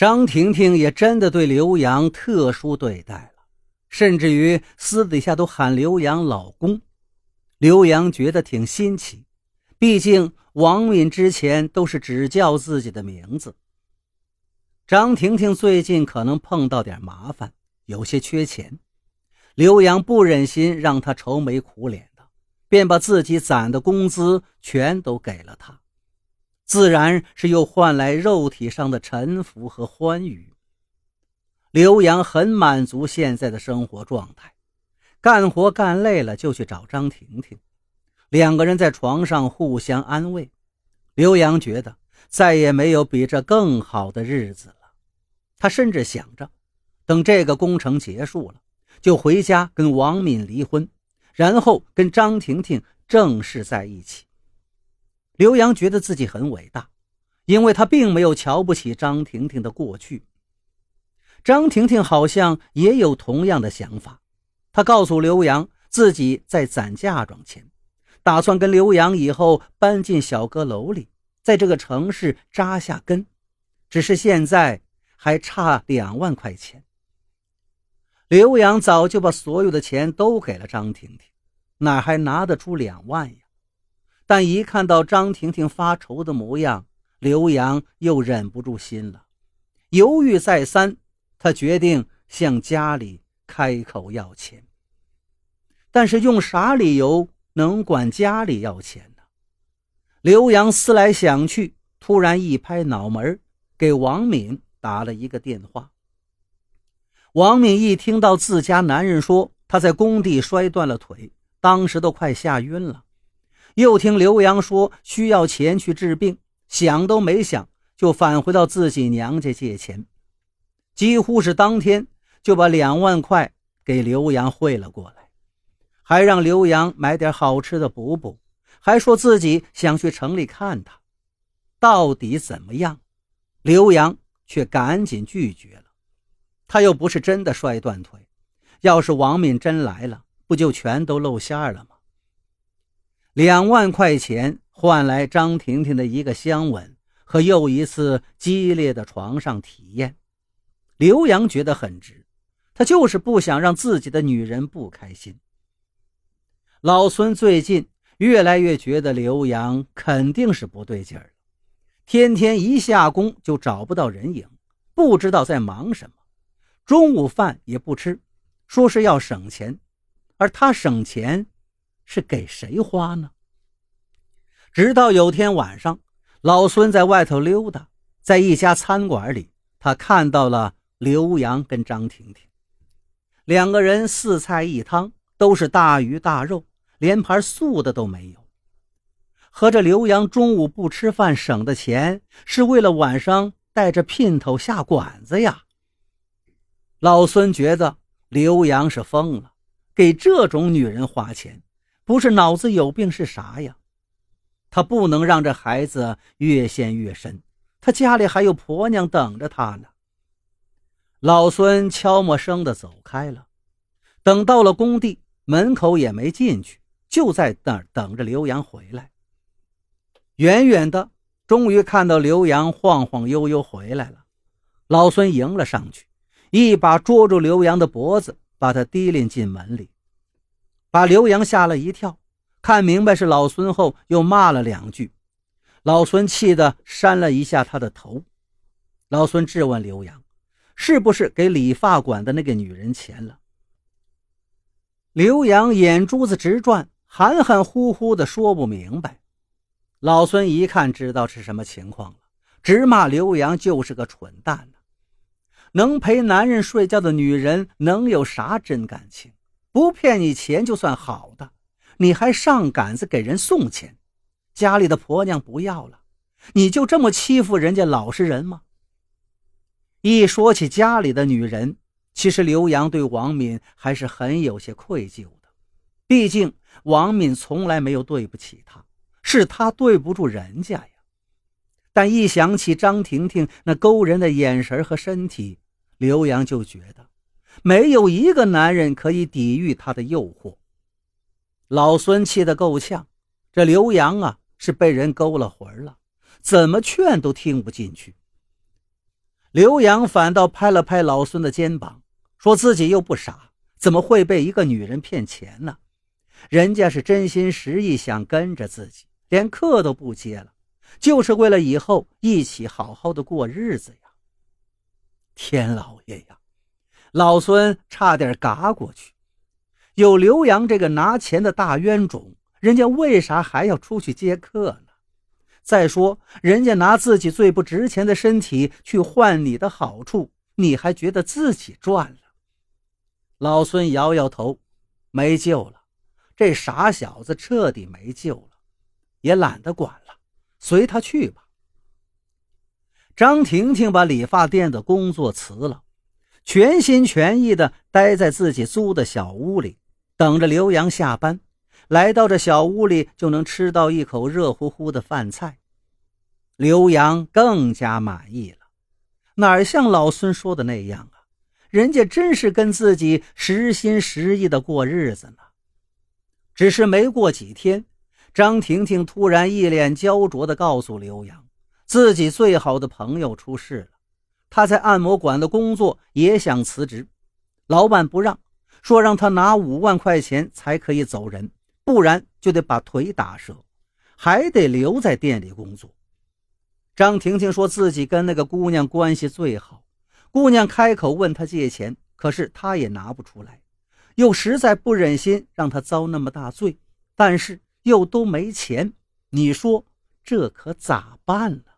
张婷婷也真的对刘洋特殊对待了，甚至于私底下都喊刘洋老公。刘洋觉得挺新奇，毕竟王敏之前都是只叫自己的名字。张婷婷最近可能碰到点麻烦，有些缺钱，刘洋不忍心让她愁眉苦脸的，便把自己攒的工资全都给了她。自然是又换来肉体上的臣服和欢愉。刘洋很满足现在的生活状态，干活干累了就去找张婷婷，两个人在床上互相安慰。刘洋觉得再也没有比这更好的日子了，他甚至想着，等这个工程结束了，就回家跟王敏离婚，然后跟张婷婷正式在一起。刘洋觉得自己很伟大，因为他并没有瞧不起张婷婷的过去。张婷婷好像也有同样的想法，她告诉刘洋自己在攒嫁妆钱，打算跟刘洋以后搬进小阁楼里，在这个城市扎下根。只是现在还差两万块钱。刘洋早就把所有的钱都给了张婷婷，哪还拿得出两万呀？但一看到张婷婷发愁的模样，刘洋又忍不住心了。犹豫再三，他决定向家里开口要钱。但是用啥理由能管家里要钱呢？刘洋思来想去，突然一拍脑门，给王敏打了一个电话。王敏一听到自家男人说他在工地摔断了腿，当时都快吓晕了。又听刘洋说需要钱去治病，想都没想就返回到自己娘家借钱，几乎是当天就把两万块给刘洋汇了过来，还让刘洋买点好吃的补补，还说自己想去城里看他，到底怎么样？刘洋却赶紧拒绝了，他又不是真的摔断腿，要是王敏真来了，不就全都露馅了吗？两万块钱换来张婷婷的一个香吻和又一次激烈的床上体验，刘洋觉得很值。他就是不想让自己的女人不开心。老孙最近越来越觉得刘洋肯定是不对劲儿天天一下工就找不到人影，不知道在忙什么，中午饭也不吃，说是要省钱，而他省钱。是给谁花呢？直到有天晚上，老孙在外头溜达，在一家餐馆里，他看到了刘洋跟张婷婷两个人，四菜一汤，都是大鱼大肉，连盘素的都没有。合着刘洋中午不吃饭省的钱，是为了晚上带着姘头下馆子呀？老孙觉得刘洋是疯了，给这种女人花钱。不是脑子有病是啥呀？他不能让这孩子越陷越深，他家里还有婆娘等着他呢。老孙悄没声的走开了，等到了工地门口也没进去，就在那儿等着刘洋回来。远远的，终于看到刘洋晃晃悠悠回来了，老孙迎了上去，一把捉住刘洋的脖子，把他提拎进门里。把刘洋吓了一跳，看明白是老孙后，又骂了两句。老孙气得扇了一下他的头。老孙质问刘洋：“是不是给理发馆的那个女人钱了？”刘洋眼珠子直转，含含糊糊的说不明白。老孙一看知道是什么情况了，直骂刘洋就是个蠢蛋呢。能陪男人睡觉的女人，能有啥真感情？不骗你钱就算好的，你还上杆子给人送钱，家里的婆娘不要了，你就这么欺负人家老实人吗？一说起家里的女人，其实刘洋对王敏还是很有些愧疚的，毕竟王敏从来没有对不起他，是他对不住人家呀。但一想起张婷婷那勾人的眼神和身体，刘洋就觉得。没有一个男人可以抵御他的诱惑。老孙气得够呛，这刘洋啊是被人勾了魂了，怎么劝都听不进去。刘洋反倒拍了拍老孙的肩膀，说自己又不傻，怎么会被一个女人骗钱呢？人家是真心实意想跟着自己，连客都不接了，就是为了以后一起好好的过日子呀！天老爷呀，老孙差点嘎过去。有刘洋这个拿钱的大冤种，人家为啥还要出去接客呢？再说，人家拿自己最不值钱的身体去换你的好处，你还觉得自己赚了？老孙摇摇头，没救了。这傻小子彻底没救了，也懒得管了，随他去吧。张婷婷把理发店的工作辞了，全心全意的待在自己租的小屋里，等着刘洋下班。来到这小屋里，就能吃到一口热乎乎的饭菜。刘洋更加满意了，哪像老孙说的那样啊？人家真是跟自己实心实意的过日子呢。只是没过几天，张婷婷突然一脸焦灼地告诉刘洋，自己最好的朋友出事了，他在按摩馆的工作也想辞职，老板不让，说让他拿五万块钱才可以走人，不然就得把腿打折，还得留在店里工作。张婷婷说自己跟那个姑娘关系最好，姑娘开口问她借钱，可是她也拿不出来。又实在不忍心让他遭那么大罪，但是又都没钱，你说这可咋办呢？